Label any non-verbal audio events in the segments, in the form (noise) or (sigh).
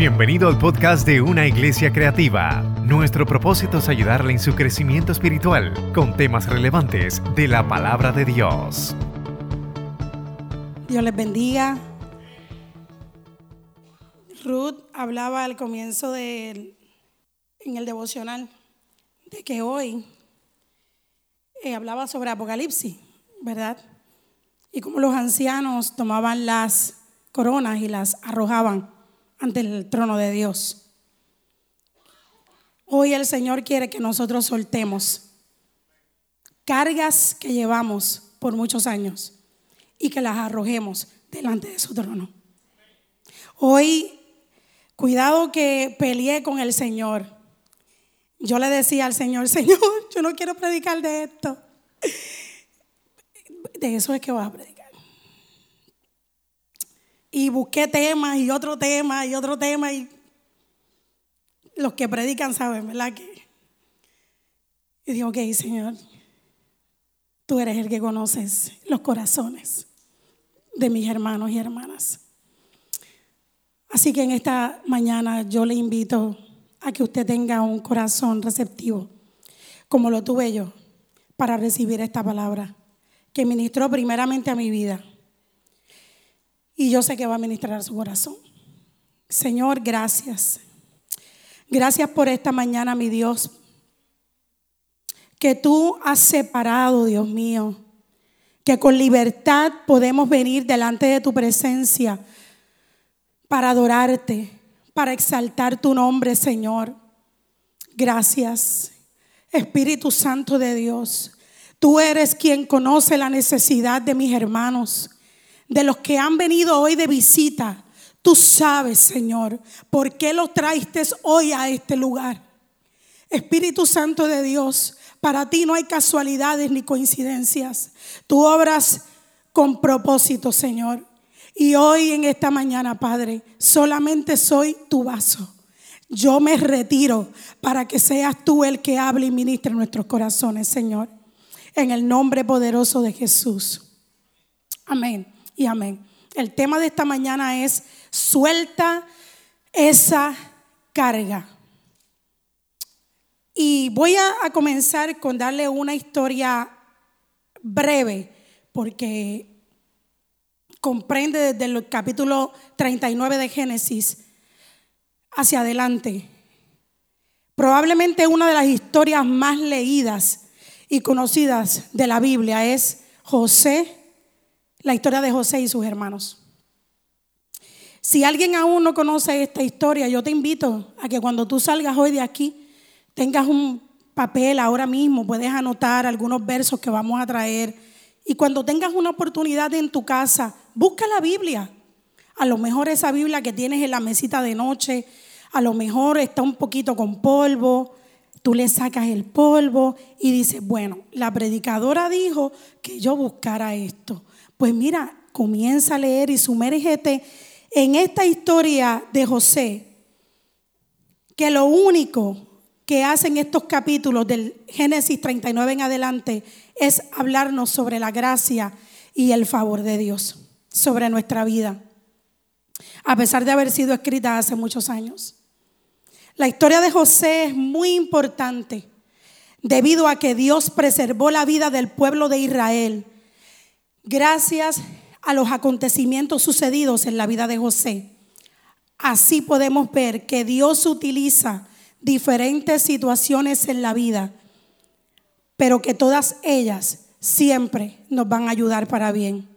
Bienvenido al podcast de Una Iglesia Creativa. Nuestro propósito es ayudarle en su crecimiento espiritual con temas relevantes de la palabra de Dios. Dios les bendiga. Ruth hablaba al comienzo de, en el devocional de que hoy eh, hablaba sobre Apocalipsis, ¿verdad? Y cómo los ancianos tomaban las coronas y las arrojaban ante el trono de Dios. Hoy el Señor quiere que nosotros soltemos cargas que llevamos por muchos años y que las arrojemos delante de su trono. Hoy, cuidado que peleé con el Señor. Yo le decía al Señor, (laughs) Señor, yo no quiero predicar de esto. De eso es que vas a predicar y busqué temas y otro tema y otro tema y los que predican saben, ¿verdad? Que... Y digo, ok, Señor, tú eres el que conoces los corazones de mis hermanos y hermanas. Así que en esta mañana yo le invito a que usted tenga un corazón receptivo, como lo tuve yo, para recibir esta palabra, que ministró primeramente a mi vida y yo sé que va a ministrar su corazón. Señor, gracias. Gracias por esta mañana, mi Dios. Que tú has separado, Dios mío. Que con libertad podemos venir delante de tu presencia para adorarte, para exaltar tu nombre, Señor. Gracias. Espíritu Santo de Dios. Tú eres quien conoce la necesidad de mis hermanos de los que han venido hoy de visita, tú sabes, Señor, por qué los traiste hoy a este lugar. Espíritu Santo de Dios, para ti no hay casualidades ni coincidencias. Tú obras con propósito, Señor. Y hoy en esta mañana, Padre, solamente soy tu vaso. Yo me retiro para que seas tú el que hable y ministre nuestros corazones, Señor. En el nombre poderoso de Jesús. Amén y amén. El tema de esta mañana es suelta esa carga. Y voy a, comenzar con darle una historia breve, porque comprende desde el capítulo 39 de Génesis hacia adelante. Probablemente una de las historias más leídas y conocidas de la Biblia es José la historia de José y sus hermanos. Si alguien aún no conoce esta historia, yo te invito a que cuando tú salgas hoy de aquí, tengas un papel ahora mismo, puedes anotar algunos versos que vamos a traer. Y cuando tengas una oportunidad en tu casa, busca la Biblia. A lo mejor esa Biblia que tienes en la mesita de noche, a lo mejor está un poquito con polvo, tú le sacas el polvo y dices, bueno, la predicadora dijo que yo buscara esto. Pues mira, comienza a leer y sumérgete en esta historia de José, que lo único que hacen estos capítulos del Génesis 39 en adelante es hablarnos sobre la gracia y el favor de Dios sobre nuestra vida, a pesar de haber sido escrita hace muchos años. La historia de José es muy importante debido a que Dios preservó la vida del pueblo de Israel gracias a los acontecimientos sucedidos en la vida de José. Así podemos ver que Dios utiliza diferentes situaciones en la vida, pero que todas ellas siempre nos van a ayudar para bien.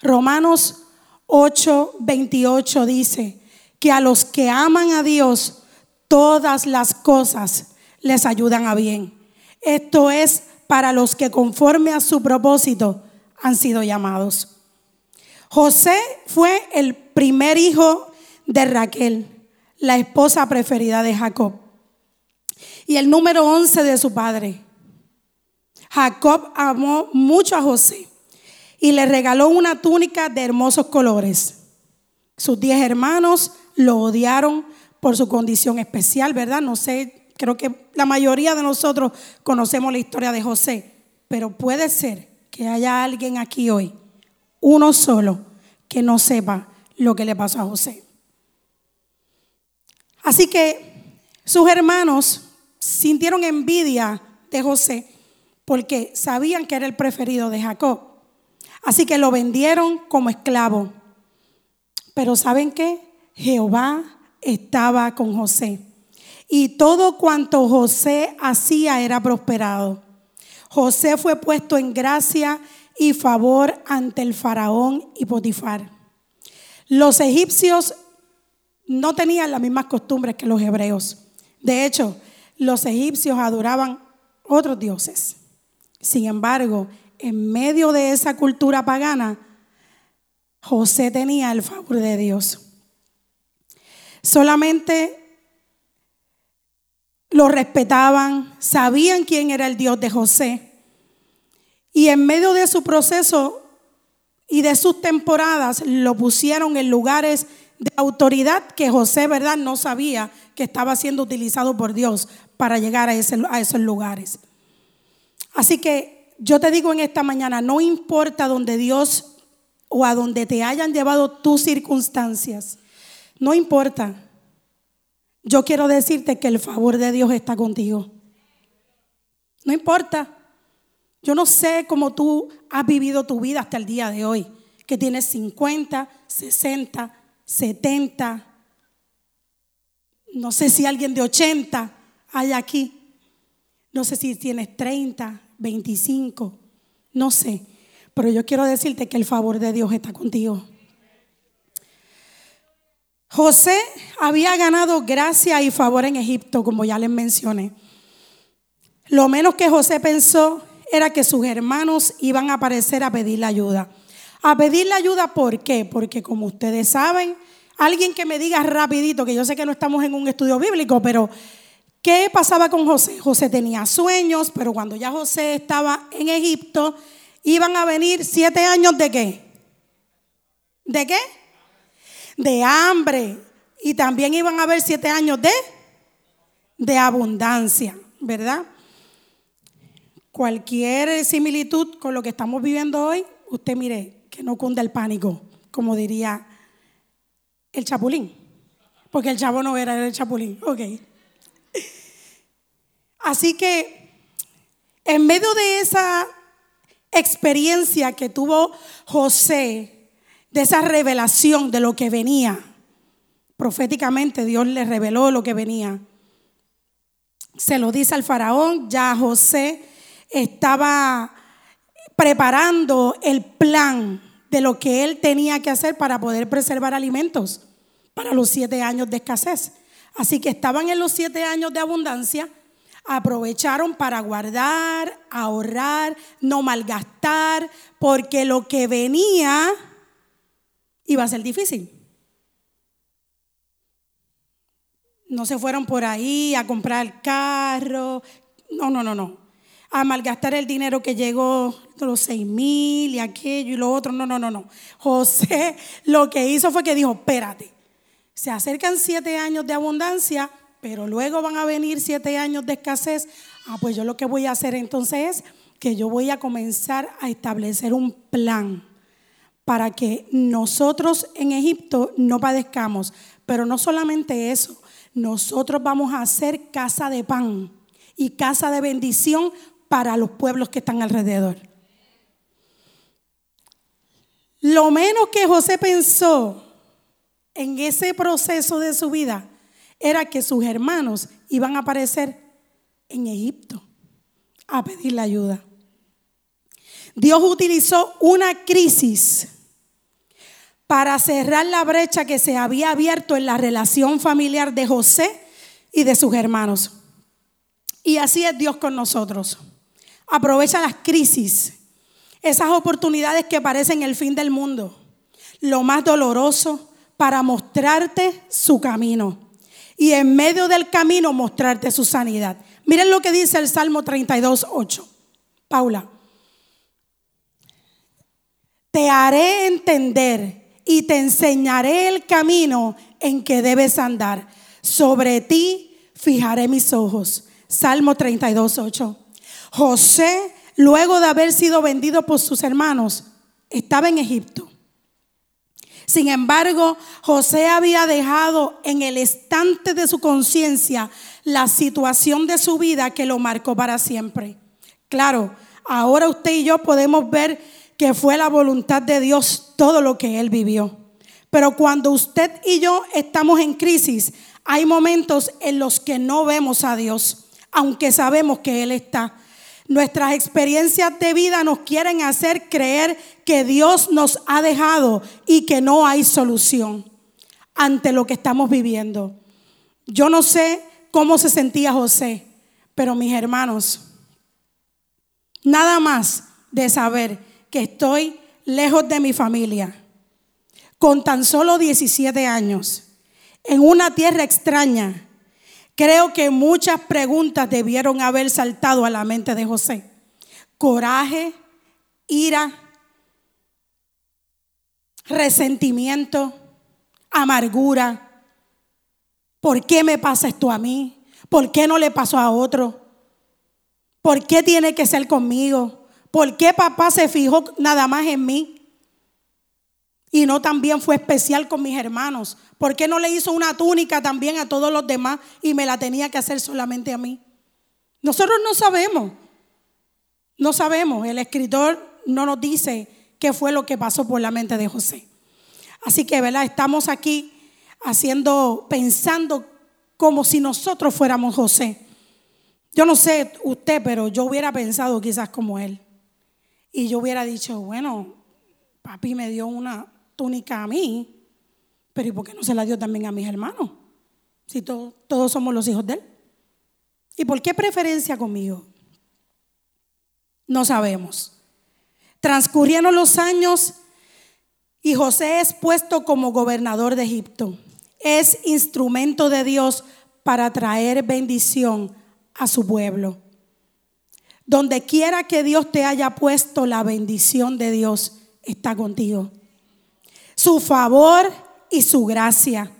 Romanos 8, 28 dice que a los que aman a Dios, todas las cosas les ayudan a bien. Esto es para los que conforme a su propósito han sido llamados. José fue el primer hijo de Raquel, la esposa preferida de Jacob, y el número 11 de su padre. Jacob amó mucho a José y le regaló una túnica de hermosos colores. Sus diez hermanos lo odiaron por su condición especial, ¿verdad? No sé, creo que la mayoría de nosotros conocemos la historia de José, pero puede ser que haya alguien aquí hoy, uno solo, que no sepa lo que le pasó a José. Así que sus hermanos sintieron envidia de José porque sabían que era el preferido de Jacob. Así que lo vendieron como esclavo. Pero ¿saben qué? Jehová estaba con José. Y todo cuanto José hacía era prosperado. José fue puesto en gracia y favor ante el faraón y Potifar. Los egipcios no tenían las mismas costumbres que los hebreos. De hecho, los egipcios adoraban otros dioses. Sin embargo, en medio de esa cultura pagana, José tenía el favor de Dios. Solamente lo respetaban, sabían quién era el Dios de José. Y en medio de su proceso y de sus temporadas lo pusieron en lugares de autoridad que José, ¿verdad? No sabía que estaba siendo utilizado por Dios para llegar a, a esos lugares. Así que yo te digo en esta mañana, no importa donde Dios o a donde te hayan llevado tus circunstancias, no importa. Yo quiero decirte que el favor de Dios está contigo. No importa. Yo no sé cómo tú has vivido tu vida hasta el día de hoy, que tienes 50, 60, 70, no sé si alguien de 80 hay aquí, no sé si tienes 30, 25, no sé, pero yo quiero decirte que el favor de Dios está contigo. José había ganado gracia y favor en Egipto, como ya les mencioné. Lo menos que José pensó era que sus hermanos iban a aparecer a pedirle ayuda. A pedirle ayuda, ¿por qué? Porque como ustedes saben, alguien que me diga rapidito, que yo sé que no estamos en un estudio bíblico, pero ¿qué pasaba con José? José tenía sueños, pero cuando ya José estaba en Egipto, iban a venir siete años de qué? ¿De qué? De hambre. Y también iban a haber siete años de, de abundancia, ¿verdad? Cualquier similitud con lo que estamos viviendo hoy, usted mire, que no cunda el pánico, como diría el chapulín. Porque el chavo no era el chapulín. Ok. Así que en medio de esa experiencia que tuvo José, de esa revelación de lo que venía, proféticamente Dios le reveló lo que venía. Se lo dice al faraón, ya José estaba preparando el plan de lo que él tenía que hacer para poder preservar alimentos para los siete años de escasez. Así que estaban en los siete años de abundancia, aprovecharon para guardar, ahorrar, no malgastar, porque lo que venía iba a ser difícil. No se fueron por ahí a comprar carro. No, no, no, no a malgastar el dinero que llegó, los seis mil y aquello y lo otro. No, no, no, no. José lo que hizo fue que dijo, espérate, se acercan siete años de abundancia, pero luego van a venir siete años de escasez. Ah, pues yo lo que voy a hacer entonces es que yo voy a comenzar a establecer un plan para que nosotros en Egipto no padezcamos. Pero no solamente eso, nosotros vamos a hacer casa de pan y casa de bendición para los pueblos que están alrededor. Lo menos que José pensó en ese proceso de su vida era que sus hermanos iban a aparecer en Egipto a pedirle ayuda. Dios utilizó una crisis para cerrar la brecha que se había abierto en la relación familiar de José y de sus hermanos. Y así es Dios con nosotros. Aprovecha las crisis, esas oportunidades que parecen el fin del mundo, lo más doloroso, para mostrarte su camino. Y en medio del camino mostrarte su sanidad. Miren lo que dice el Salmo 32, 8. Paula. Te haré entender y te enseñaré el camino en que debes andar. Sobre ti fijaré mis ojos. Salmo 32, 8. José, luego de haber sido vendido por sus hermanos, estaba en Egipto. Sin embargo, José había dejado en el estante de su conciencia la situación de su vida que lo marcó para siempre. Claro, ahora usted y yo podemos ver que fue la voluntad de Dios todo lo que él vivió. Pero cuando usted y yo estamos en crisis, hay momentos en los que no vemos a Dios, aunque sabemos que Él está. Nuestras experiencias de vida nos quieren hacer creer que Dios nos ha dejado y que no hay solución ante lo que estamos viviendo. Yo no sé cómo se sentía José, pero mis hermanos, nada más de saber que estoy lejos de mi familia, con tan solo 17 años, en una tierra extraña, creo que muchas preguntas debieron haber saltado a la mente de José. Coraje, ira, resentimiento, amargura. ¿Por qué me pasa esto a mí? ¿Por qué no le pasó a otro? ¿Por qué tiene que ser conmigo? ¿Por qué papá se fijó nada más en mí? Y no también fue especial con mis hermanos. ¿Por qué no le hizo una túnica también a todos los demás y me la tenía que hacer solamente a mí? Nosotros no sabemos. No sabemos. El escritor no nos dice qué fue lo que pasó por la mente de José. Así que, ¿verdad? Estamos aquí haciendo, pensando como si nosotros fuéramos José. Yo no sé usted, pero yo hubiera pensado quizás como él. Y yo hubiera dicho, bueno, papi me dio una túnica a mí, pero ¿y por qué no se la dio también a mis hermanos? Si todos somos los hijos de él. ¿Y por qué preferencia conmigo? No sabemos. Transcurrieron los años y José es puesto como gobernador de Egipto. Es instrumento de Dios para traer bendición a su pueblo. Donde quiera que Dios te haya puesto, la bendición de Dios está contigo su favor y su gracia.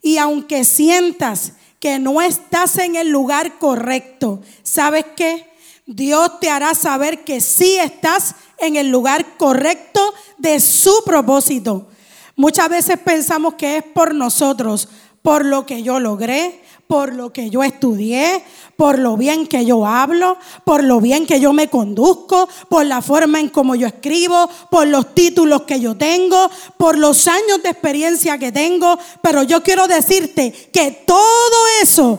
Y aunque sientas que no estás en el lugar correcto, ¿sabes qué? Dios te hará saber que sí estás en el lugar correcto de su propósito. Muchas veces pensamos que es por nosotros, por lo que yo logré, por lo que yo estudié, por lo bien que yo hablo, por lo bien que yo me conduzco, por la forma en cómo yo escribo, por los títulos que yo tengo, por los años de experiencia que tengo. Pero yo quiero decirte que todo eso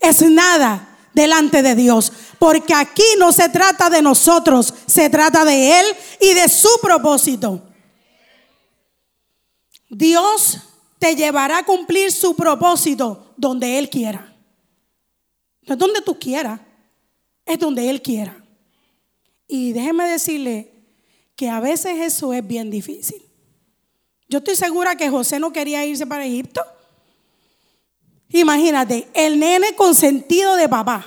es nada delante de Dios. Porque aquí no se trata de nosotros, se trata de Él y de su propósito. Dios te llevará a cumplir su propósito donde Él quiera. No es donde tú quieras, es donde Él quiera. Y déjeme decirle que a veces eso es bien difícil. Yo estoy segura que José no quería irse para Egipto. Imagínate, el nene consentido de papá,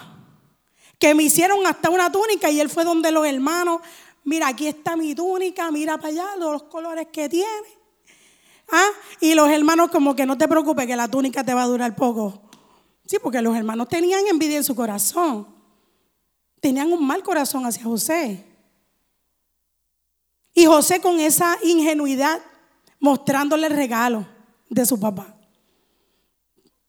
que me hicieron hasta una túnica y él fue donde los hermanos, mira, aquí está mi túnica, mira para allá los colores que tiene. ¿Ah? Y los hermanos como que no te preocupes que la túnica te va a durar poco. Sí, porque los hermanos tenían envidia en su corazón. Tenían un mal corazón hacia José. Y José con esa ingenuidad mostrándole el regalo de su papá.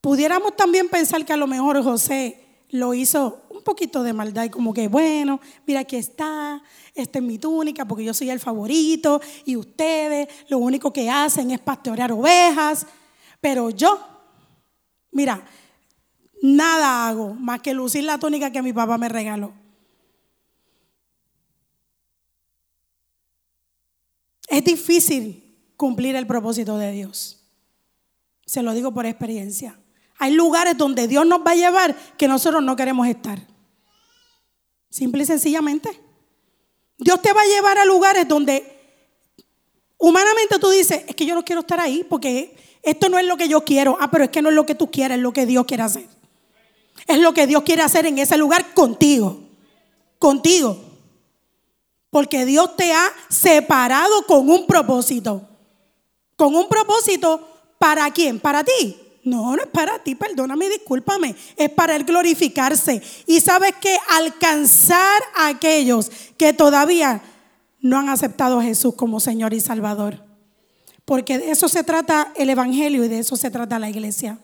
Pudiéramos también pensar que a lo mejor José lo hizo poquito de maldad y como que, bueno, mira aquí está, esta es mi túnica porque yo soy el favorito y ustedes lo único que hacen es pastorear ovejas, pero yo, mira, nada hago más que lucir la túnica que mi papá me regaló. Es difícil cumplir el propósito de Dios. Se lo digo por experiencia. Hay lugares donde Dios nos va a llevar que nosotros no queremos estar. Simple y sencillamente. Dios te va a llevar a lugares donde humanamente tú dices, es que yo no quiero estar ahí porque esto no es lo que yo quiero. Ah, pero es que no es lo que tú quieres, es lo que Dios quiere hacer. Es lo que Dios quiere hacer en ese lugar contigo. Contigo. Porque Dios te ha separado con un propósito. Con un propósito para quién? Para ti. No, no es para ti, perdóname, discúlpame. Es para Él glorificarse. Y sabes que alcanzar a aquellos que todavía no han aceptado a Jesús como Señor y Salvador. porque de eso se trata el Evangelio y de eso se trata la iglesia.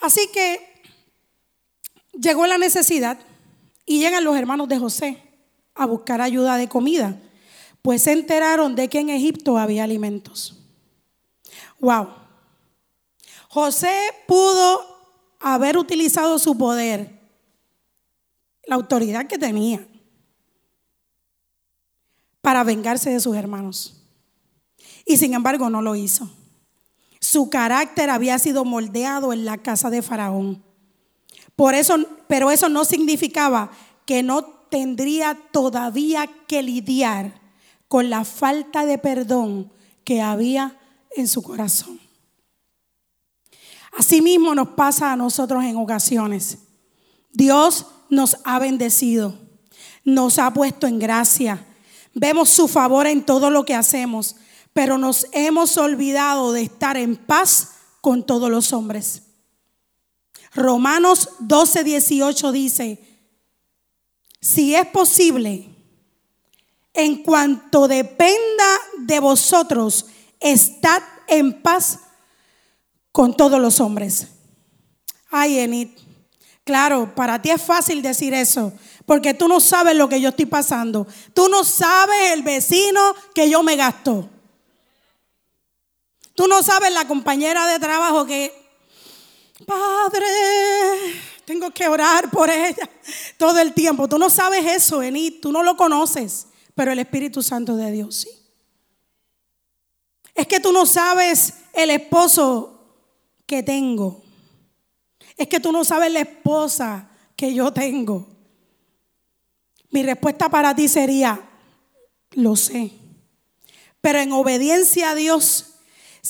Así que llegó la necesidad y llegan los hermanos de José a buscar ayuda de comida, pues se enteraron de que en Egipto había alimentos. Wow. José pudo haber utilizado su poder, la autoridad que tenía, para vengarse de sus hermanos. Y sin embargo no lo hizo. Su carácter había sido moldeado en la casa de Faraón. Por eso, pero eso no significaba que no tendría todavía que lidiar con la falta de perdón que había en su corazón. Asimismo nos pasa a nosotros en ocasiones. Dios nos ha bendecido, nos ha puesto en gracia, vemos su favor en todo lo que hacemos, pero nos hemos olvidado de estar en paz con todos los hombres. Romanos 12, 18 dice, si es posible, en cuanto dependa de vosotros, estad en paz con todos los hombres. Ay, Enid, claro, para ti es fácil decir eso, porque tú no sabes lo que yo estoy pasando. Tú no sabes el vecino que yo me gasto. Tú no sabes la compañera de trabajo que Padre, tengo que orar por ella todo el tiempo. Tú no sabes eso, Enid, tú no lo conoces, pero el Espíritu Santo de Dios sí. Es que tú no sabes el esposo que tengo. Es que tú no sabes la esposa que yo tengo. Mi respuesta para ti sería, lo sé. Pero en obediencia a Dios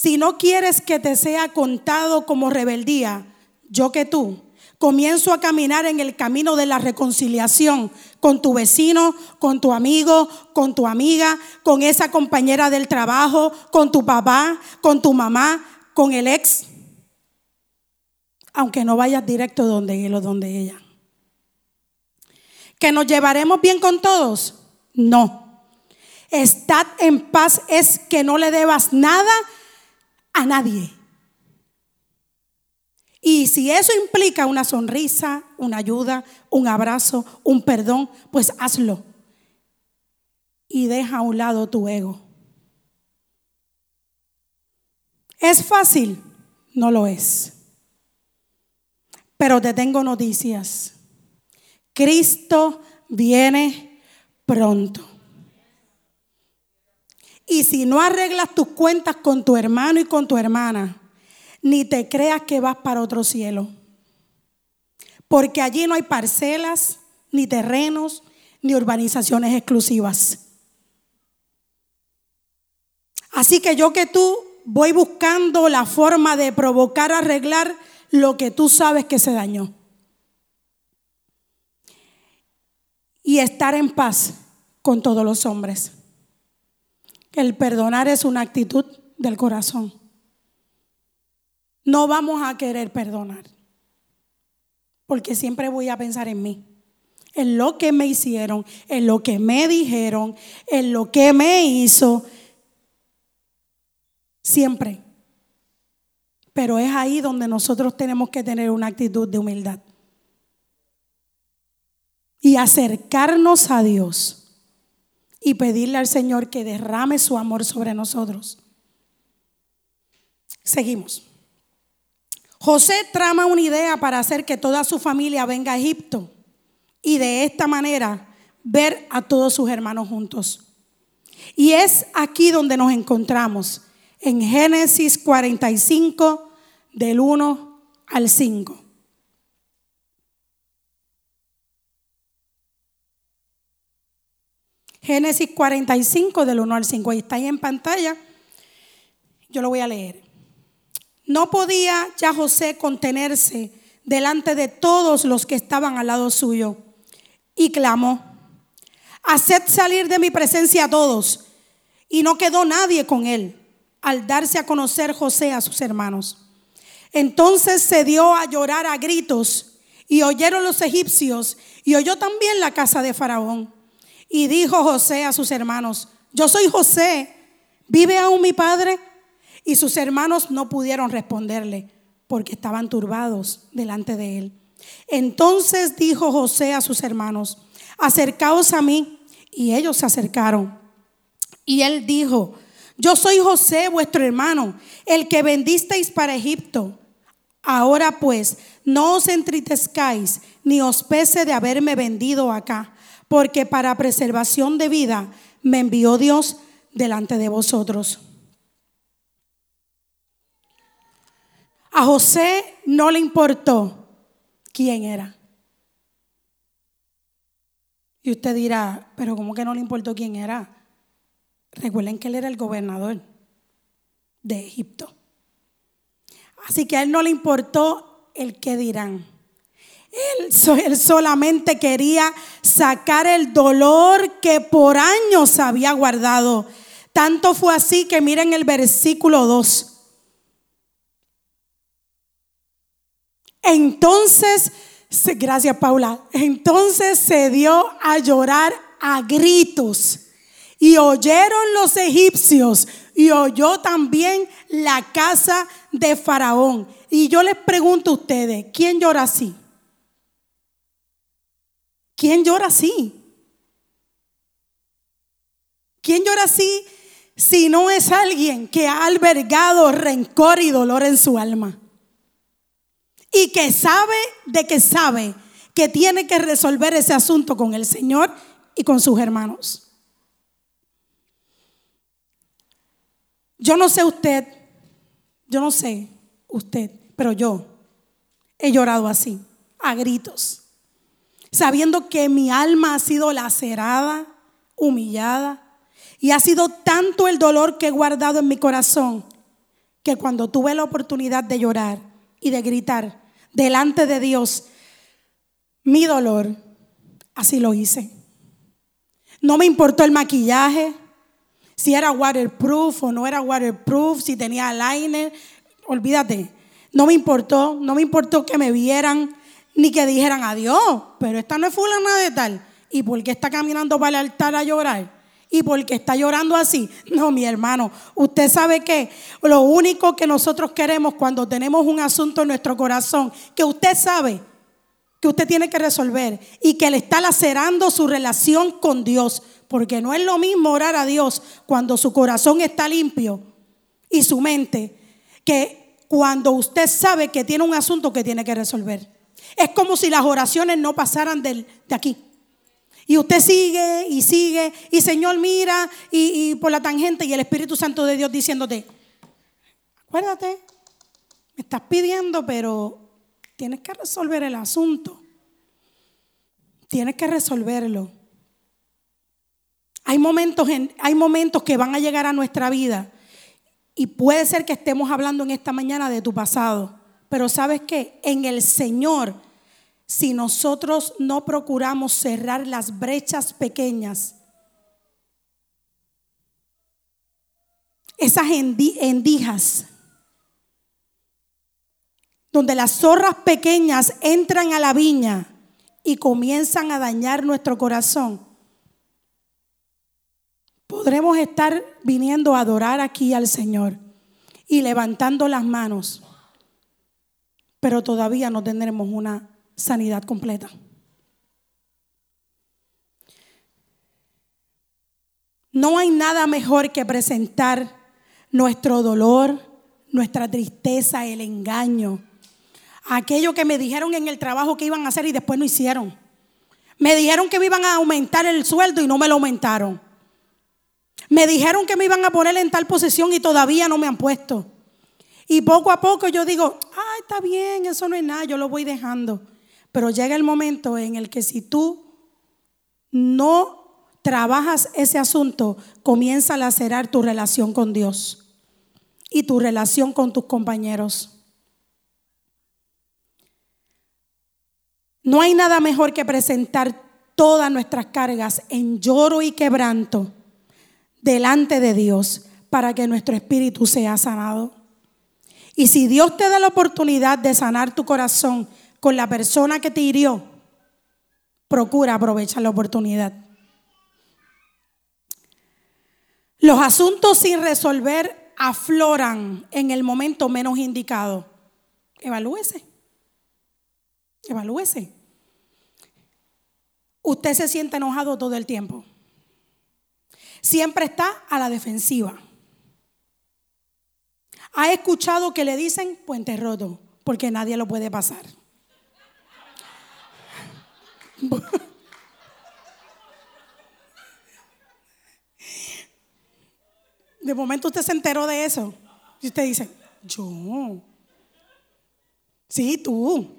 si no quieres que te sea contado como rebeldía, yo que tú, comienzo a caminar en el camino de la reconciliación con tu vecino, con tu amigo, con tu amiga, con esa compañera del trabajo, con tu papá, con tu mamá, con el ex. Aunque no vayas directo donde él o donde ella. ¿Que nos llevaremos bien con todos? No. Estad en paz es que no le debas nada a nadie. Y si eso implica una sonrisa, una ayuda, un abrazo, un perdón, pues hazlo. Y deja a un lado tu ego. ¿Es fácil? No lo es. Pero te tengo noticias. Cristo viene pronto. Y si no arreglas tus cuentas con tu hermano y con tu hermana, ni te creas que vas para otro cielo. Porque allí no hay parcelas, ni terrenos, ni urbanizaciones exclusivas. Así que yo que tú voy buscando la forma de provocar, arreglar lo que tú sabes que se dañó. Y estar en paz con todos los hombres. El perdonar es una actitud del corazón. No vamos a querer perdonar, porque siempre voy a pensar en mí, en lo que me hicieron, en lo que me dijeron, en lo que me hizo. Siempre. Pero es ahí donde nosotros tenemos que tener una actitud de humildad. Y acercarnos a Dios y pedirle al Señor que derrame su amor sobre nosotros. Seguimos. José trama una idea para hacer que toda su familia venga a Egipto y de esta manera ver a todos sus hermanos juntos. Y es aquí donde nos encontramos, en Génesis 45, del 1 al 5. Génesis 45 del 1 al 5. Ahí está ahí en pantalla. Yo lo voy a leer. No podía ya José contenerse delante de todos los que estaban al lado suyo y clamó, haced salir de mi presencia a todos. Y no quedó nadie con él al darse a conocer José a sus hermanos. Entonces se dio a llorar a gritos y oyeron los egipcios y oyó también la casa de Faraón. Y dijo José a sus hermanos, yo soy José, ¿Vive aún mi padre? Y sus hermanos no pudieron responderle porque estaban turbados delante de él. Entonces dijo José a sus hermanos, acercaos a mí. Y ellos se acercaron. Y él dijo, yo soy José, vuestro hermano, el que vendisteis para Egipto. Ahora pues, no os entristezcáis, ni os pese de haberme vendido acá, porque para preservación de vida me envió Dios delante de vosotros. A José no le importó quién era. Y usted dirá, pero ¿cómo que no le importó quién era? Recuerden que él era el gobernador de Egipto. Así que a él no le importó el qué dirán. Él, él, solamente quería sacar el dolor que por años había guardado. Tanto fue así que miren el versículo 2. Entonces, gracias Paula, entonces se dio a llorar a gritos. Y oyeron los egipcios y oyó también la casa de Faraón. Y yo les pregunto a ustedes, ¿quién llora así? ¿Quién llora así? ¿Quién llora así si no es alguien que ha albergado rencor y dolor en su alma? y que sabe de que sabe que tiene que resolver ese asunto con el Señor y con sus hermanos. Yo no sé usted, yo no sé usted, pero yo he llorado así, a gritos, sabiendo que mi alma ha sido lacerada, humillada, y ha sido tanto el dolor que he guardado en mi corazón, que cuando tuve la oportunidad de llorar, y de gritar delante de Dios mi dolor, así lo hice. No me importó el maquillaje, si era waterproof o no era waterproof, si tenía liner, olvídate. No me importó, no me importó que me vieran ni que dijeran adiós, pero esta no es fulana de tal. ¿Y por qué está caminando para el altar a llorar? y porque está llorando así. No, mi hermano, usted sabe que lo único que nosotros queremos cuando tenemos un asunto en nuestro corazón, que usted sabe que usted tiene que resolver y que le está lacerando su relación con Dios, porque no es lo mismo orar a Dios cuando su corazón está limpio y su mente, que cuando usted sabe que tiene un asunto que tiene que resolver. Es como si las oraciones no pasaran de aquí. Y usted sigue y sigue, y Señor mira, y, por la tangente, y el Espíritu Santo de Dios diciéndote, acuérdate, me estás pidiendo, pero tienes que resolver el asunto. Tienes que resolverlo. Hay momentos, en, hay momentos que van a llegar a nuestra vida y puede ser que estemos hablando en esta mañana de tu pasado, pero sabes que en el Señor si nosotros no procuramos cerrar las brechas pequeñas, esas endijas, donde las zorras pequeñas entran a la viña y comienzan a dañar nuestro corazón, podremos estar viniendo a adorar aquí al Señor y levantando las manos, pero todavía no tendremos una sanidad completa. No hay nada mejor que presentar nuestro dolor, nuestra tristeza, el engaño, aquello que me dijeron en el trabajo que iban a hacer y después no hicieron. Me dijeron que me iban a aumentar el sueldo y no me lo aumentaron. Me dijeron que me iban a poner en tal posición y todavía no me han puesto. Y poco a poco yo digo, ah, está bien, eso no es nada, yo lo voy dejando. Pero llega el momento en el que si tú no trabajas ese asunto, comienza a lacerar tu relación con Dios y tu relación con tus compañeros. No hay nada mejor que presentar todas nuestras cargas en lloro y quebranto delante de Dios para que nuestro espíritu sea sanado. Y si Dios te da la oportunidad de sanar tu corazón con la persona que te hirió, procura aprovechar la oportunidad. Los asuntos sin resolver afloran en el momento menos indicado. Evalúese. Evalúese. Usted se siente enojado todo el tiempo. Siempre está a la defensiva. Ha escuchado que le dicen puente roto, porque nadie lo puede pasar. De momento usted se enteró de eso. Y usted dice, yo. Sí, tú.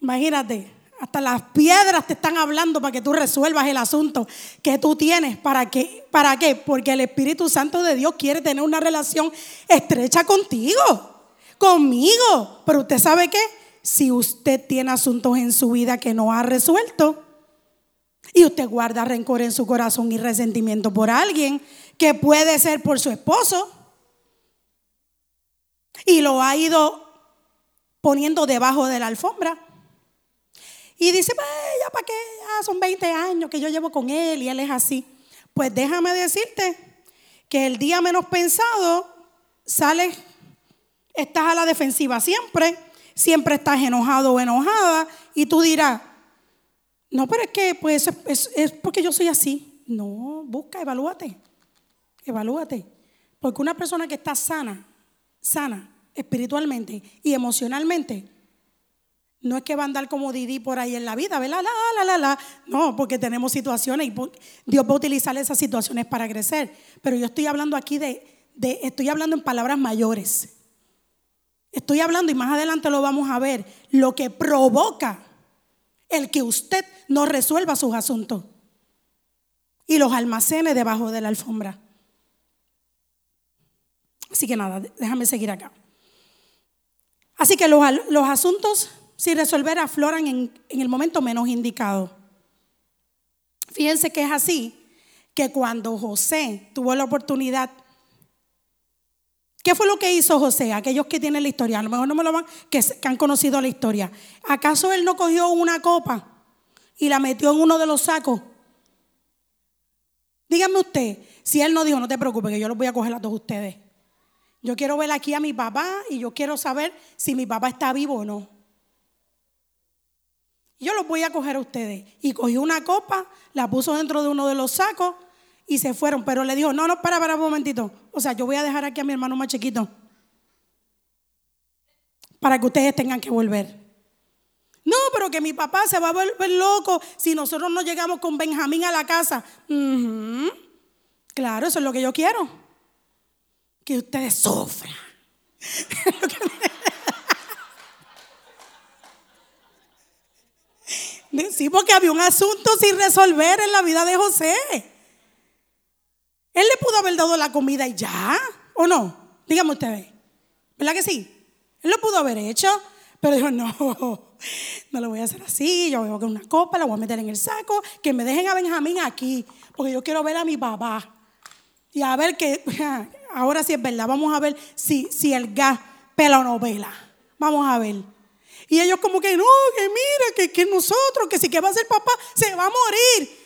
Imagínate, hasta las piedras te están hablando para que tú resuelvas el asunto que tú tienes. ¿Para qué? ¿Para qué? Porque el Espíritu Santo de Dios quiere tener una relación estrecha contigo, conmigo. Pero usted sabe qué? Si usted tiene asuntos en su vida que no ha resuelto y usted guarda rencor en su corazón y resentimiento por alguien, que puede ser por su esposo, y lo ha ido poniendo debajo de la alfombra. Y dice, ya para qué, ya son 20 años que yo llevo con él y él es así. Pues déjame decirte que el día menos pensado sales, estás a la defensiva siempre, siempre estás enojado o enojada y tú dirás, no, pero es que pues es, es porque yo soy así. No, busca, evalúate. Evalúate. Porque una persona que está sana, sana espiritualmente y emocionalmente, no es que va a andar como Didi por ahí en la vida, ¿verdad? La, la, la, la. No, porque tenemos situaciones y Dios va a utilizar esas situaciones para crecer. Pero yo estoy hablando aquí de, de, estoy hablando en palabras mayores. Estoy hablando, y más adelante lo vamos a ver, lo que provoca el que usted no resuelva sus asuntos y los almacene debajo de la alfombra. Así que nada, déjame seguir acá. Así que los, asuntos sin resolver afloran en, en el momento menos indicado. Fíjense que es así que cuando José tuvo la oportunidad, ¿qué fue lo que hizo José? Aquellos que tienen la historia, a lo mejor no me lo van, que, que han conocido la historia. ¿Acaso él no cogió una copa y la metió en uno de los sacos? Díganme usted, si él no dijo, no te preocupes, que yo los voy a coger a todos ustedes. Yo quiero ver aquí a mi papá y yo quiero saber si mi papá está vivo o no. Yo los voy a coger a ustedes. Y cogió una copa, la puso dentro de uno de los sacos y se fueron. Pero le dijo, no, no, para, para un momentito. O sea, yo voy a dejar aquí a mi hermano más chiquito. Para que ustedes tengan que volver. No, pero que mi papá se va a volver loco si nosotros no llegamos con Benjamín a la casa. Claro, eso es lo que yo quiero que ustedes sufran. (laughs) Sí, porque había un asunto sin resolver en la vida de José. Él le pudo haber dado la comida y ya, ¿o no? Dígame ustedes. ¿Verdad que sí? Él lo pudo haber hecho, pero dijo, no, (laughs) no lo voy a hacer así. Yo voy a coger una copa, la voy a meter en el saco, que me dejen a Benjamín aquí, porque yo quiero ver a mi papá. Y a ver que, (laughs) ahora sí es verdad, vamos a ver si, si el gas pela o no pela. Vamos a ver. Y ellos como que no, que mira, que, que nosotros, que si que va a ser papá, se va a morir.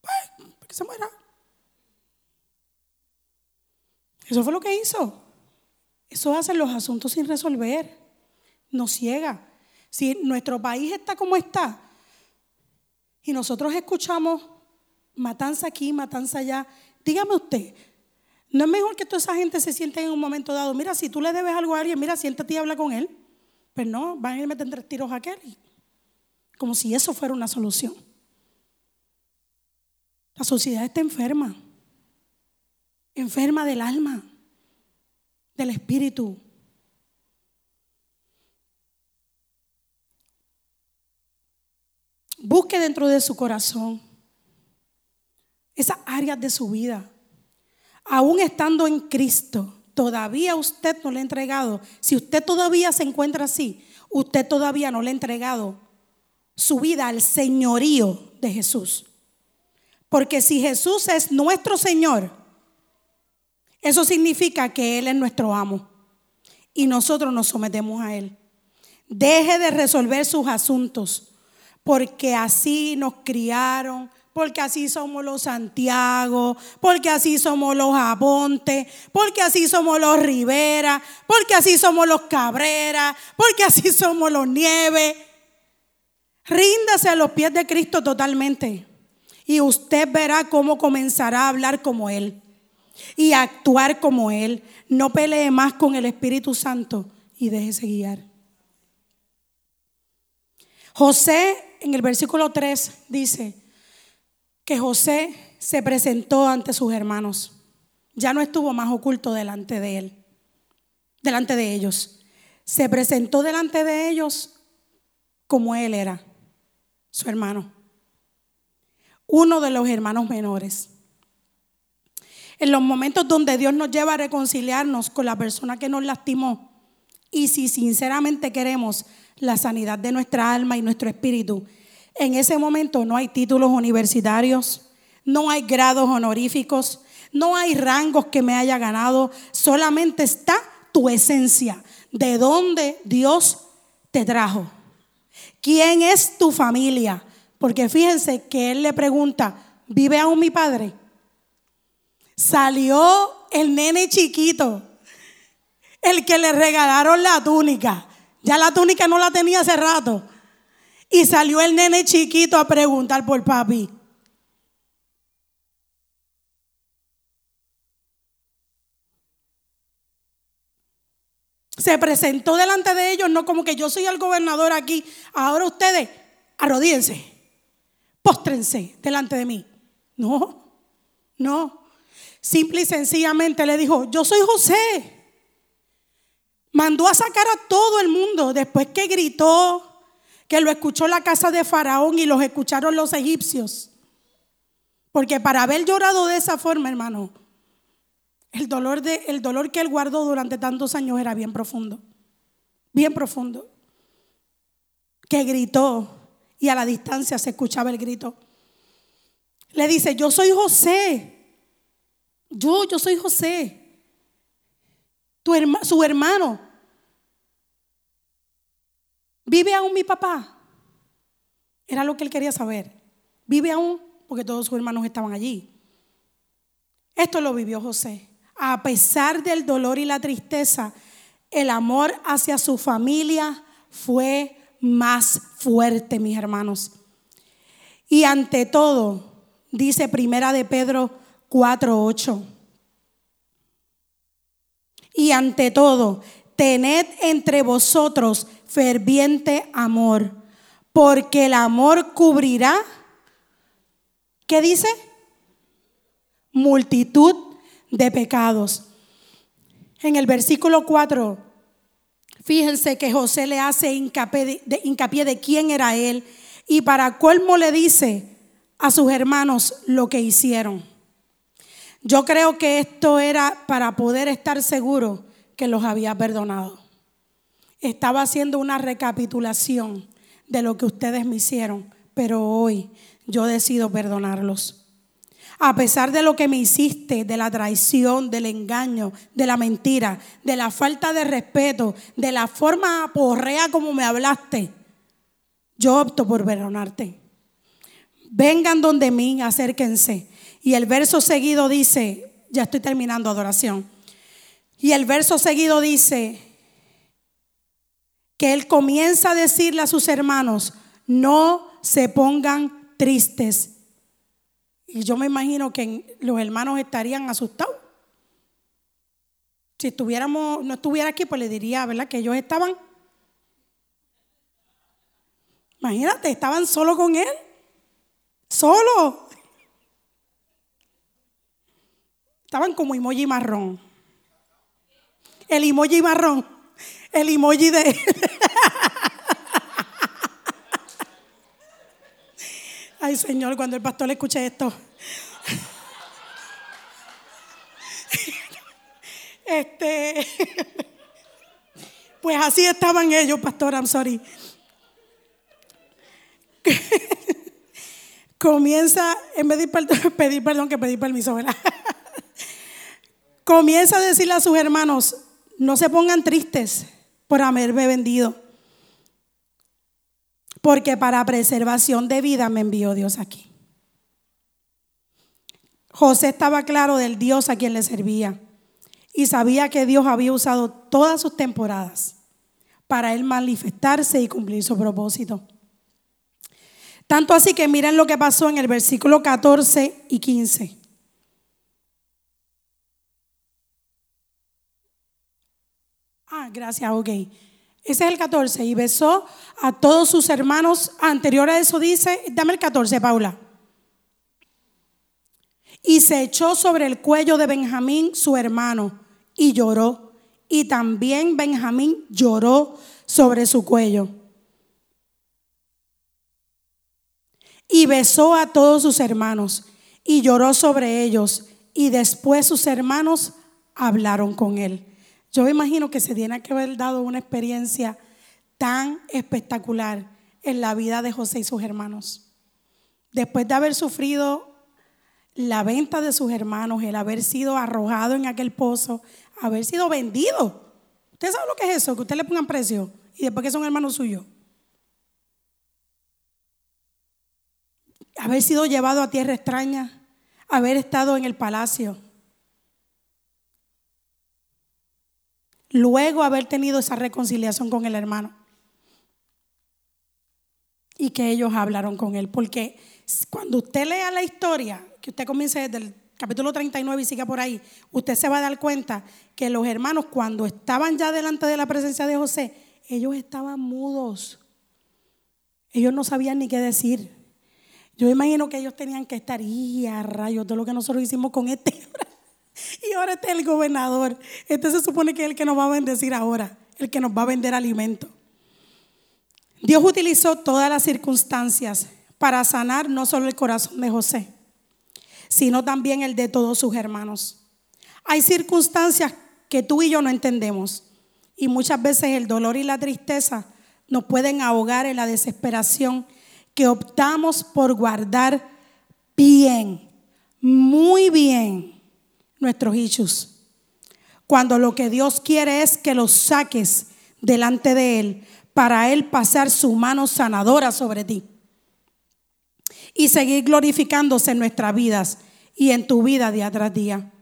Pues, que se muera. Eso fue lo que hizo. Eso hace los asuntos sin resolver. Nos ciega. Si nuestro país está como está y nosotros escuchamos matanza aquí, matanza allá, dígame usted, ¿No es mejor que toda esa gente se siente en un momento dado? Mira, si tú le debes algo a alguien, mira, siéntate y habla con él. Pues no, van a meter tres tiros a aquel. Como si eso fuera una solución. La sociedad está enferma. Enferma del alma, del espíritu. Busque dentro de su corazón esas áreas de su vida aún estando en Cristo, todavía usted no le ha entregado, si usted todavía se encuentra así, usted todavía no le ha entregado su vida al señorío de Jesús. Porque si Jesús es nuestro Señor, eso significa que Él es nuestro amo y nosotros nos sometemos a Él. Deje de resolver sus asuntos porque así nos criaron, porque así somos los Santiago, porque así somos los Aponte, porque así somos los Rivera, porque así somos los Cabrera, porque así (laughs) somos los Nieves. Ríndase a los pies de Cristo totalmente y usted verá cómo comenzará a hablar como Él y a actuar como Él. No pelee más con el Espíritu Santo y déjese guiar. José en el versículo 3 dice que José se presentó ante sus hermanos. Ya no estuvo más oculto delante de él, delante de ellos. Se presentó delante de ellos como él era, su hermano. Uno de los hermanos menores. En los momentos donde Dios nos lleva a reconciliarnos con la persona que nos lastimó y si sinceramente queremos la sanidad de nuestra alma y nuestro espíritu. En ese momento no hay títulos universitarios, no hay grados honoríficos, no hay rangos que me haya ganado, solamente está tu esencia, de dónde Dios te trajo. ¿Quién es tu familia? Porque fíjense que él le pregunta, ¿vive aún mi padre? Salió el nene chiquito, el que le regalaron la túnica. Ya la túnica no la tenía hace rato. Y salió el nene chiquito a preguntar por papi. Se presentó delante de ellos, no como que yo soy el gobernador aquí. Ahora ustedes, arrodíense, póstrense delante de mí. No, no. Simple y sencillamente le dijo, yo soy José. Mandó a sacar a todo el mundo después que gritó, que lo escuchó la casa de Faraón y los escucharon los egipcios. Porque para haber llorado de esa forma, hermano, el dolor, de, el dolor que él guardó durante tantos años era bien profundo. Bien profundo. Que gritó y a la distancia se escuchaba el grito. Le dice, yo soy José. Yo, yo soy José su hermano. ¿Vive aún mi papá? Era lo que él quería saber. ¿Vive aún? Porque todos sus hermanos estaban allí. Esto lo vivió José. A pesar del dolor y la tristeza, el amor hacia su familia fue más fuerte, mis hermanos. Y ante todo, dice Primera de Pedro 4:8 y ante todo, tened entre vosotros ferviente amor, porque el amor cubrirá, ¿qué dice? Multitud de pecados. En el versículo 4, fíjense que José le hace hincapié de, quién era él y para colmo le dice a sus hermanos lo que hicieron. Yo creo que esto era para poder estar seguro que los había perdonado. Estaba haciendo una recapitulación de lo que ustedes me hicieron, pero hoy yo decido perdonarlos. A pesar de lo que me hiciste, de la traición, del engaño, de la mentira, de la falta de respeto, de la forma porrea como me hablaste, yo opto por perdonarte. Vengan donde mí, acérquense y el verso seguido dice, ya estoy terminando adoración. Y el verso seguido dice que él comienza a decirle a sus hermanos, no se pongan tristes. Y yo me imagino que los hermanos estarían asustados. Si estuviéramos, no estuviera aquí, pues le diría, ¿verdad? Que ellos estaban. Imagínate, estaban solo con él. Solo. Estaban como emoji marrón. El emoji marrón. El emoji de... Ay, Señor, cuando el pastor le escuche esto. Este. Pues así estaban ellos, pastor, I'm sorry. Comienza, en vez de pedir perdón, que pedir permiso, ¿verdad? comienza a decirle a sus hermanos, no se pongan tristes por haberme vendido, porque para preservación de vida me envió Dios aquí. José estaba claro del Dios a quien le servía y sabía que Dios había usado todas sus temporadas para él manifestarse y cumplir su propósito. Tanto así que miren lo que pasó en el versículo 14 y 15. Ah, gracias, ok. Ese es el 14. Y besó a todos sus hermanos. Anterior a eso dice, dame el 14, Paula. Y se echó sobre el cuello de Benjamín, su hermano, y lloró. Y también Benjamín lloró sobre su cuello. Y besó a todos sus hermanos y lloró sobre ellos. Y después sus hermanos hablaron con él. Yo me imagino que se tiene que haber dado una experiencia tan espectacular en la vida de José y sus hermanos. Después de haber sufrido la venta de sus hermanos, el haber sido arrojado en aquel pozo, haber sido vendido. ¿Usted sabe lo que es eso? Que usted le pongan precio y después que son hermanos suyos. Haber sido llevado a tierra extraña, haber estado en el palacio luego haber tenido esa reconciliación con el hermano. Y que ellos hablaron con él. Porque cuando usted lea la historia, que usted comience desde el capítulo 39 y siga por ahí, usted se va a dar cuenta que los hermanos cuando estaban ya delante de la presencia de José, ellos estaban mudos. Ellos no sabían ni qué decir. Yo imagino que ellos tenían que estar, y a rayos, todo lo que nosotros hicimos con este. (laughs) (laughs) Y ahora está el gobernador. Este se supone que es el que nos va a bendecir ahora, el que nos va a vender alimento. Dios utilizó todas las circunstancias para sanar no solo el corazón de José, sino también el de todos sus hermanos. Hay circunstancias que tú y yo no entendemos y muchas veces el dolor y la tristeza nos pueden ahogar en la desesperación que optamos por guardar bien, muy bien nuestros hijos. Cuando lo que Dios quiere es que los saques delante de Él para Él pasar su mano sanadora sobre ti. Y seguir glorificándose en nuestras vidas y en tu vida día tras día.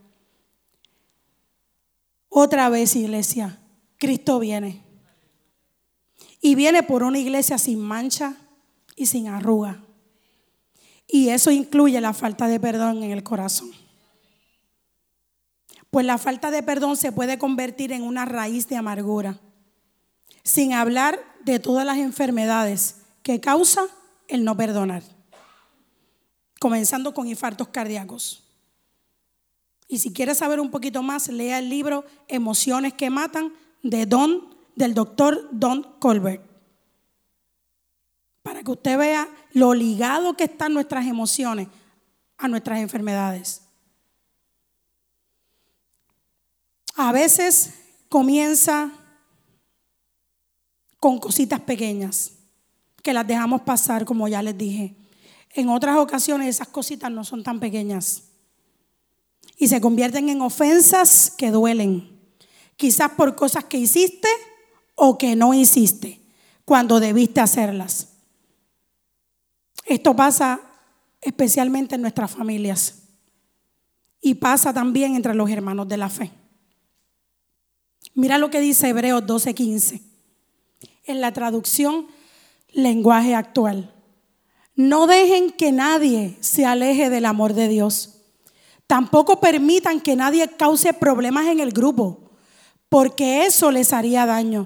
Otra vez, iglesia, Cristo viene. Y viene por una iglesia sin mancha y sin arruga. Y eso incluye la falta de perdón en el corazón. Pues la falta de perdón se puede convertir en una raíz de amargura, sin hablar de todas las enfermedades que causa el no perdonar, comenzando con infartos cardíacos. Y si quieres saber un poquito más, lea el libro Emociones que matan de Don del doctor Don Colbert. Para que usted vea lo ligado que están nuestras emociones a nuestras enfermedades. A veces comienza con cositas pequeñas que las dejamos pasar, como ya les dije. En otras ocasiones esas cositas no son tan pequeñas y se convierten en ofensas que duelen, quizás por cosas que hiciste o que no hiciste cuando debiste hacerlas. Esto pasa especialmente en nuestras familias y pasa también entre los hermanos de la fe. Mira lo que dice Hebreos 12:15. En la traducción lenguaje actual. No dejen que nadie se aleje del amor de Dios. Tampoco permitan que nadie cause problemas en el grupo, porque eso les haría daño.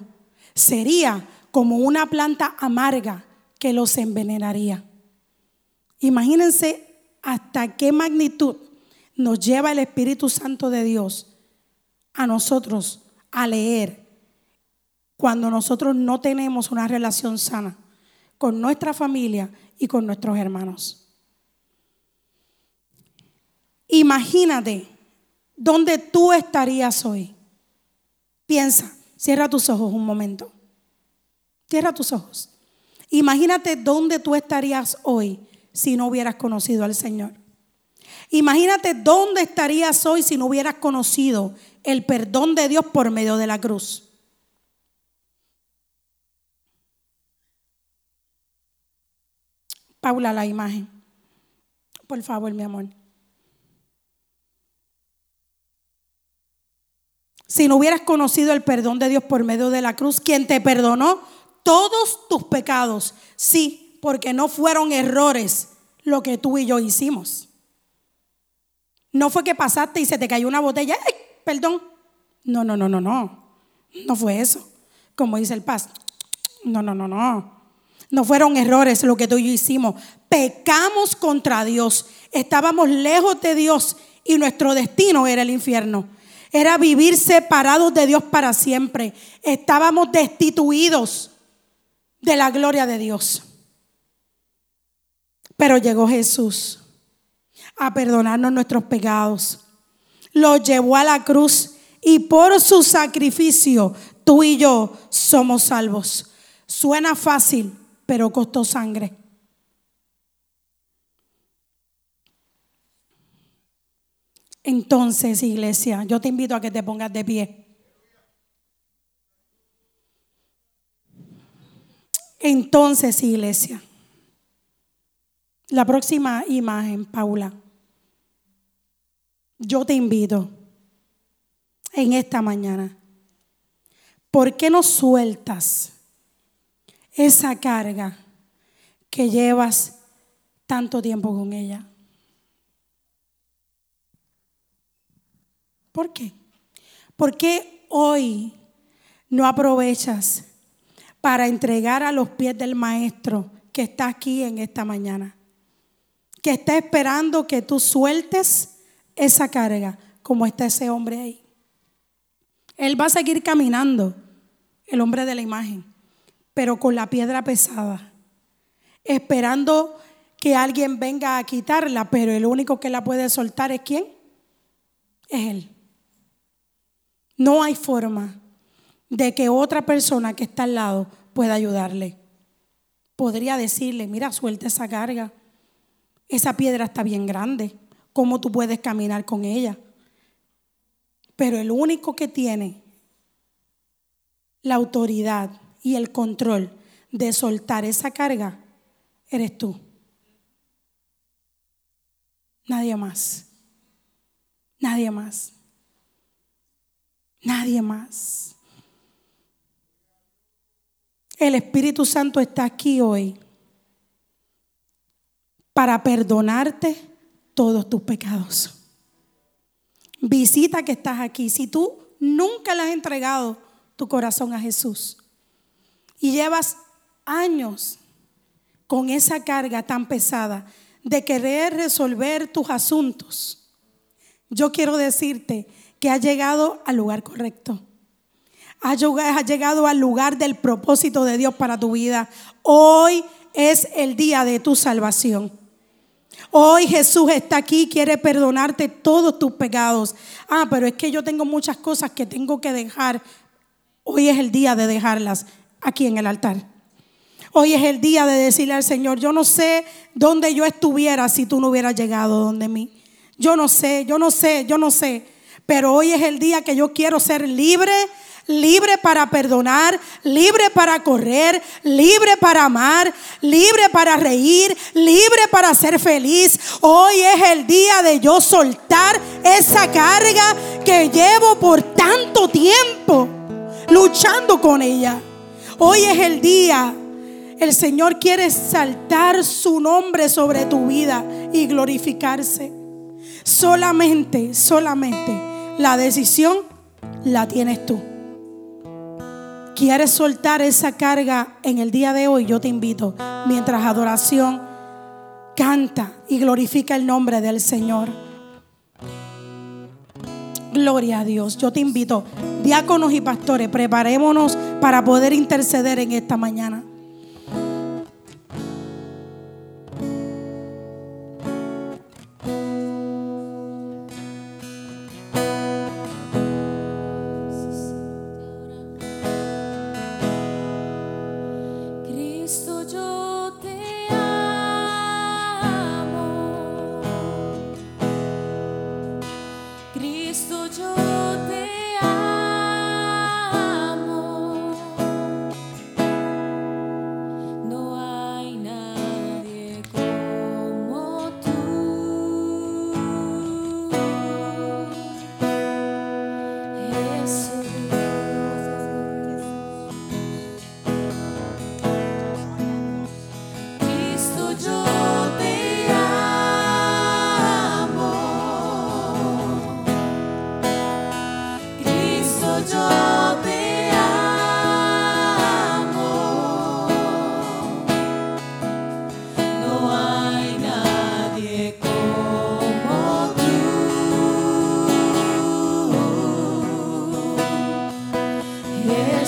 Sería como una planta amarga que los envenenaría. Imagínense hasta qué magnitud nos lleva el Espíritu Santo de Dios a nosotros a leer cuando nosotros no tenemos una relación sana con nuestra familia y con nuestros hermanos. Imagínate dónde tú estarías hoy. Piensa, cierra tus ojos un momento. Cierra tus ojos. Imagínate dónde tú estarías hoy si no hubieras conocido al Señor. Imagínate dónde estarías hoy si no hubieras conocido el perdón de Dios por medio de la cruz. Paula, la imagen. Por favor, mi amor. Si no hubieras conocido el perdón de Dios por medio de la cruz, quien te perdonó todos tus pecados. Sí, porque no fueron errores lo que tú y yo hicimos. No fue que pasaste y se te cayó una botella. ¡Ay! Perdón! No, no, no, no, no. No fue eso. Como dice el paz. No, no, no, no. No fueron errores lo que tú y yo hicimos. Pecamos contra Dios. Estábamos lejos de Dios y nuestro destino era el infierno era vivir separados de Dios para siempre. Estábamos destituidos de la gloria de Dios. Pero llegó Jesús a perdonarnos nuestros pecados. Lo llevó a la cruz y por su sacrificio tú y yo somos salvos. Suena fácil, pero costó sangre. Entonces, iglesia, yo te invito a que te pongas de pie. Entonces, iglesia, la próxima imagen, Paula, yo te invito en esta mañana, ¿por qué no sueltas esa carga que llevas tanto tiempo con ella? ¿Por qué? ¿Por qué hoy no aprovechas para entregar a los pies del Maestro que está aquí en esta mañana? Que está esperando que tú sueltes esa carga como está ese hombre ahí. Él va a seguir caminando, el hombre de la imagen, pero con la piedra pesada, esperando que alguien venga a quitarla, pero el único que la puede soltar es quién? Es Él. No hay forma de que otra persona que está al lado pueda ayudarle. Podría decirle, mira, suelta esa carga. Esa piedra está bien grande. ¿Cómo tú puedes caminar con ella? Pero el único que tiene la autoridad y el control de soltar esa carga eres tú. Nadie más. Nadie más. Nadie más. El Espíritu Santo está aquí hoy para perdonarte todos tus pecados. Visita que estás aquí. Si tú nunca le has entregado tu corazón a Jesús y llevas años con esa carga tan pesada de querer resolver tus asuntos, yo quiero decirte que ha llegado al lugar correcto. Ha llegado al lugar del propósito de Dios para tu vida. Hoy es el día de tu salvación. Hoy Jesús está aquí, quiere perdonarte todos tus pecados. Ah, pero es que yo tengo muchas cosas que tengo que dejar. Hoy es el día de dejarlas aquí en el altar. Hoy es el día de decirle al Señor, yo no sé dónde yo estuviera si tú no hubieras llegado donde mí. Yo no sé, yo no sé, yo no sé. Pero hoy es el día que yo quiero ser libre, libre para perdonar, libre para correr, libre para amar, libre para reír, libre para ser feliz. Hoy es el día de yo soltar esa carga que llevo por tanto tiempo luchando con ella. Hoy es el día. El Señor quiere saltar su nombre sobre tu vida y glorificarse. Solamente, solamente la decisión la tienes tú. ¿Quieres soltar esa carga en el día de hoy? Yo te invito, mientras adoración, canta y glorifica el nombre del Señor. Gloria a Dios. Yo te invito, diáconos y pastores, preparémonos para poder interceder en esta mañana.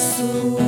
sua.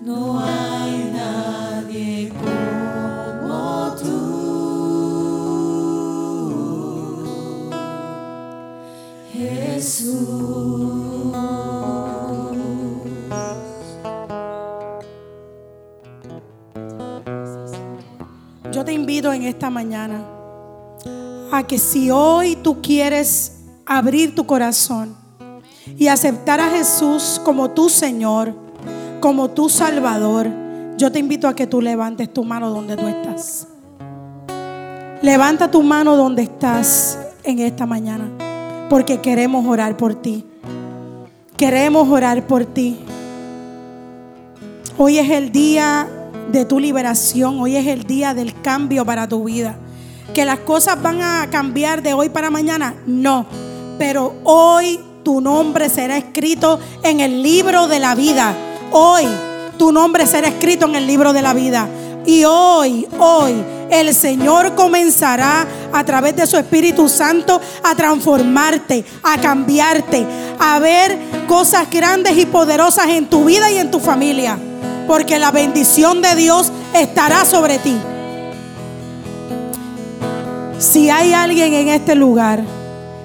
No hay nadie como tú. Jesús. Yo te invito en esta mañana a que si hoy tú quieres abrir tu corazón y aceptar a Jesús como tu Señor, como tu Salvador, yo te invito a que tú levantes tu mano donde tú estás. Levanta tu mano donde estás en esta mañana, porque queremos orar por ti. Queremos orar por ti. Hoy es el día de tu liberación, hoy es el día del cambio para tu vida. Que las cosas van a cambiar de hoy para mañana, no. Pero hoy tu nombre será escrito en el libro de la vida. Hoy tu nombre será escrito en el libro de la vida. Y hoy, hoy, el Señor comenzará a través de su Espíritu Santo a transformarte, a cambiarte, a ver cosas grandes y poderosas en tu vida y en tu familia. Porque la bendición de Dios estará sobre ti. Si hay alguien en este lugar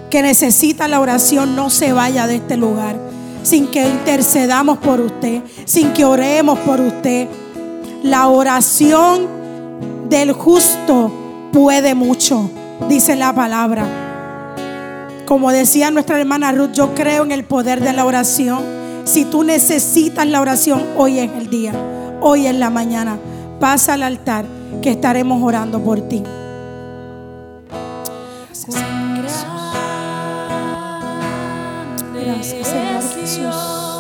que necesita la oración, no se vaya de este lugar sin que intercedamos por usted, sin que oremos por usted. La oración del justo puede mucho, dice la palabra. Como decía nuestra hermana Ruth, yo creo en el poder de la oración. Si tú necesitas la oración, hoy es el día, hoy es la mañana. Pasa al altar que estaremos orando por ti. Señor es Jesús.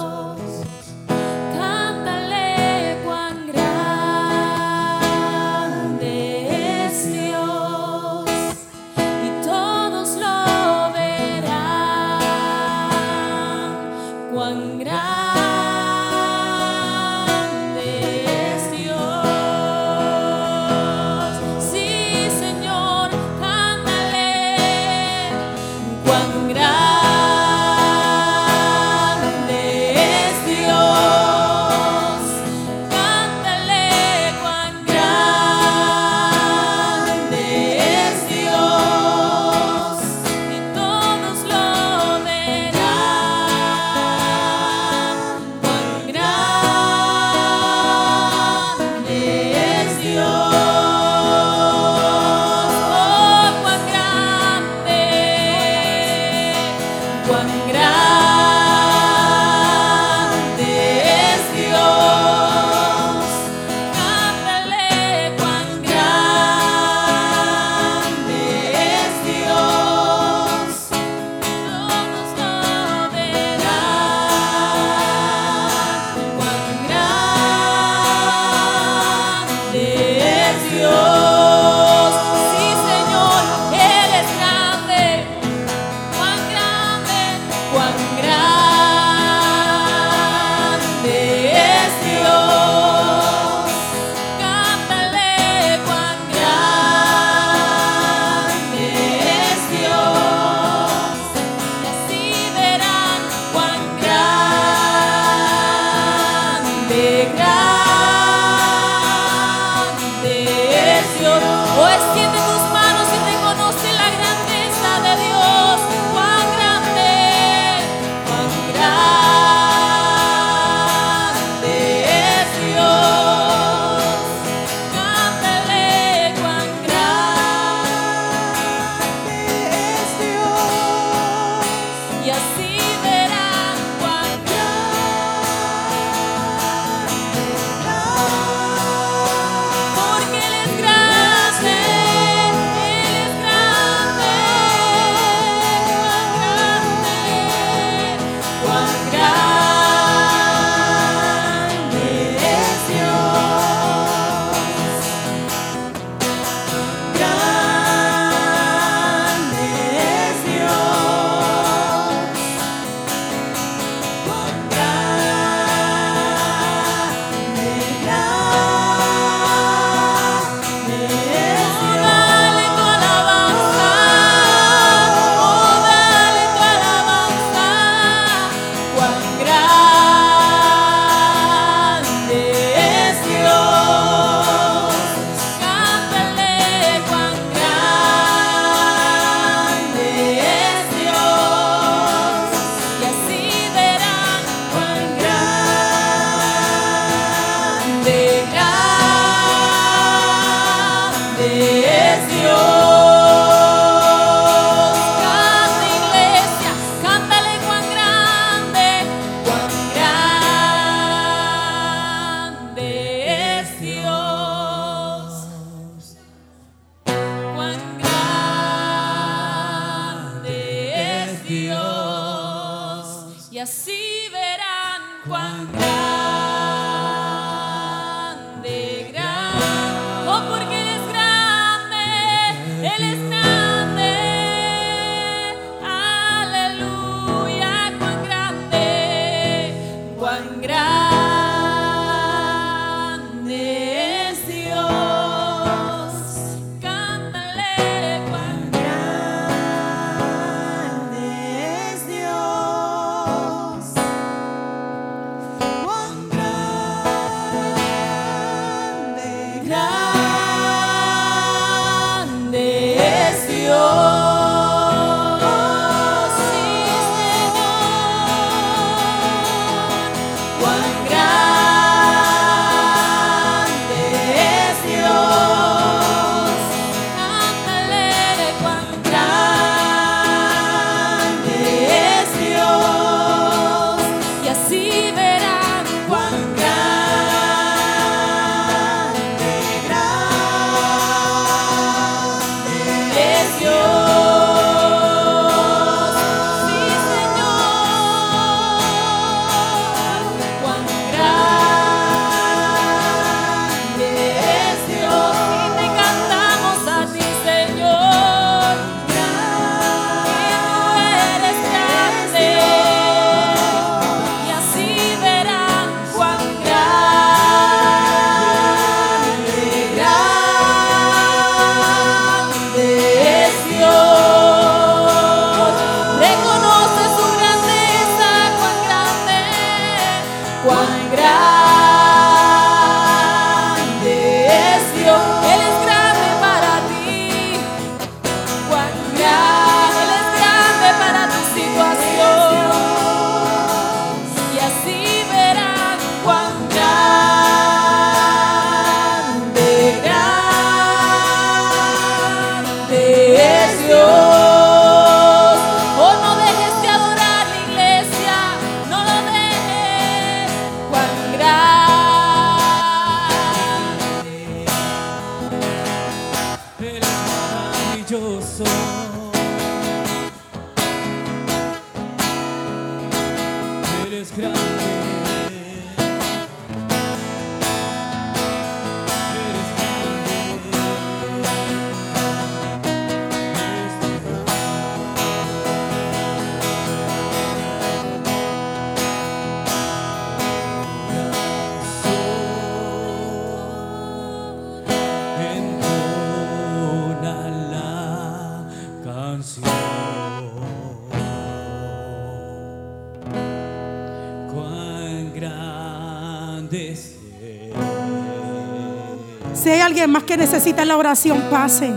Que necesita la oración, pase.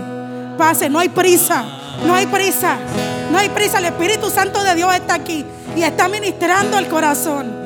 Pase, no hay prisa. No hay prisa. No hay prisa. El Espíritu Santo de Dios está aquí y está ministrando el corazón.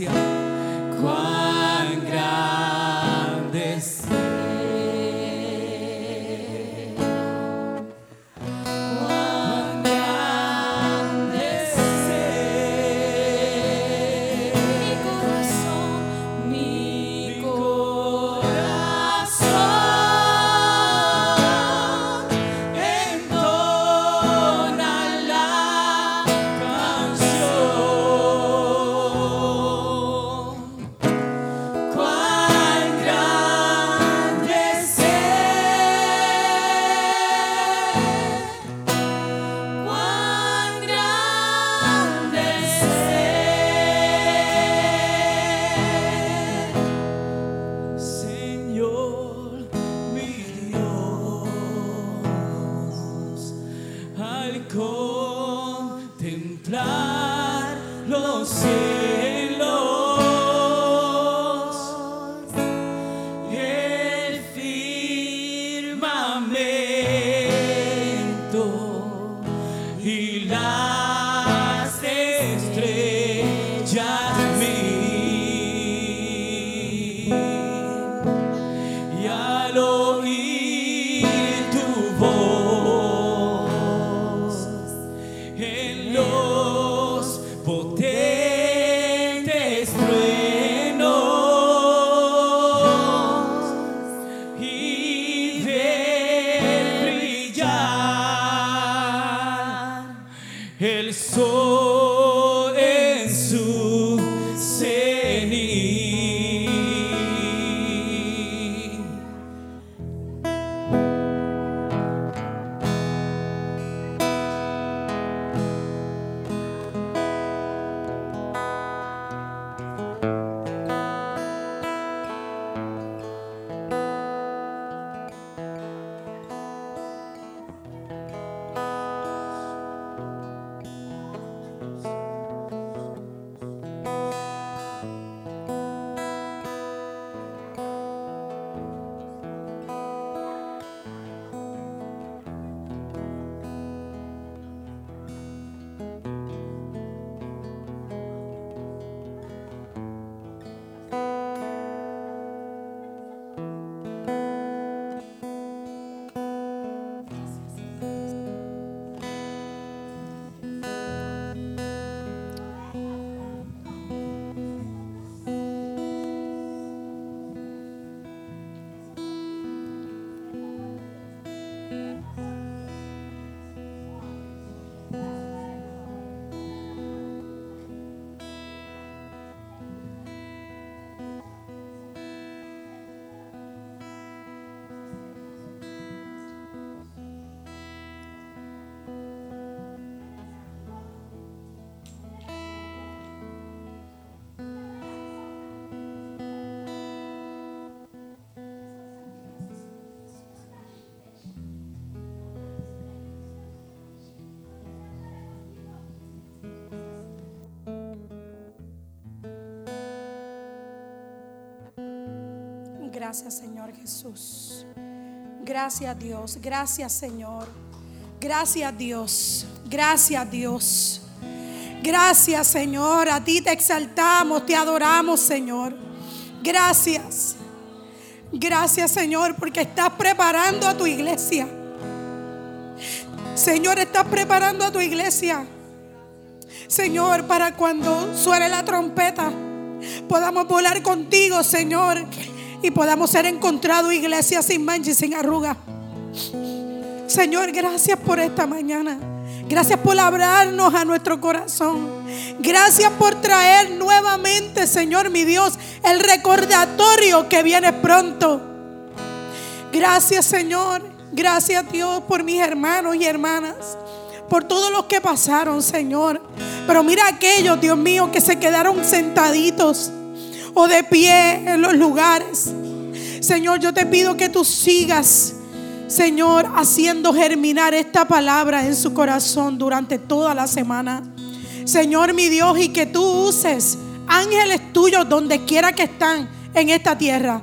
Iglesia. Gracias Señor Jesús. Gracias Dios. Gracias Señor. Gracias Dios. Gracias Dios. Gracias Señor. A ti te exaltamos, te adoramos Señor. Gracias. Gracias Señor porque estás preparando a tu iglesia. Señor, estás preparando a tu iglesia. Señor, para cuando suene la trompeta, podamos volar contigo, Señor. Y podamos ser encontrados iglesia sin mancha y sin arruga. Señor, gracias por esta mañana. Gracias por hablarnos a nuestro corazón. Gracias por traer nuevamente, Señor mi Dios, el recordatorio que viene pronto. Gracias, Señor. Gracias, Dios, por mis hermanos y hermanas. Por todos los que pasaron, Señor. Pero mira aquellos, Dios mío, que se quedaron sentaditos o de pie en los lugares. Señor, yo te pido que tú sigas Señor, haciendo germinar esta palabra en su corazón durante toda la semana. Señor, mi Dios, y que tú uses ángeles tuyos donde quiera que están en esta tierra,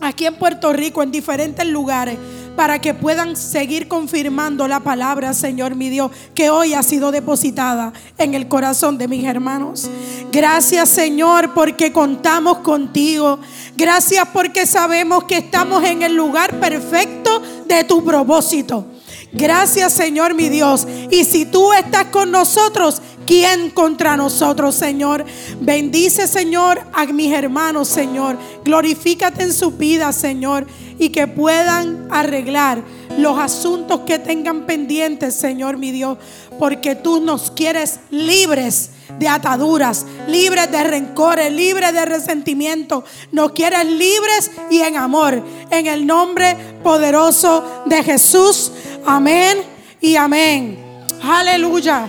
aquí en Puerto Rico, en diferentes lugares, para que puedan seguir confirmando la palabra, Señor mi Dios, que hoy ha sido depositada en el corazón de mis hermanos. Gracias, Señor, porque contamos contigo. Gracias porque sabemos que estamos en el lugar perfecto de tu propósito. Gracias, Señor mi Dios. Y si tú estás con nosotros, ¿quién contra nosotros, Señor? Bendice, Señor, a mis hermanos, Señor. Glorifícate en su vida, Señor y que puedan arreglar los asuntos que tengan pendientes, Señor mi Dios, porque tú nos quieres libres de ataduras, libres de rencores, libres de resentimiento. Nos quieres libres y en amor. En el nombre poderoso de Jesús. Amén y amén. Aleluya.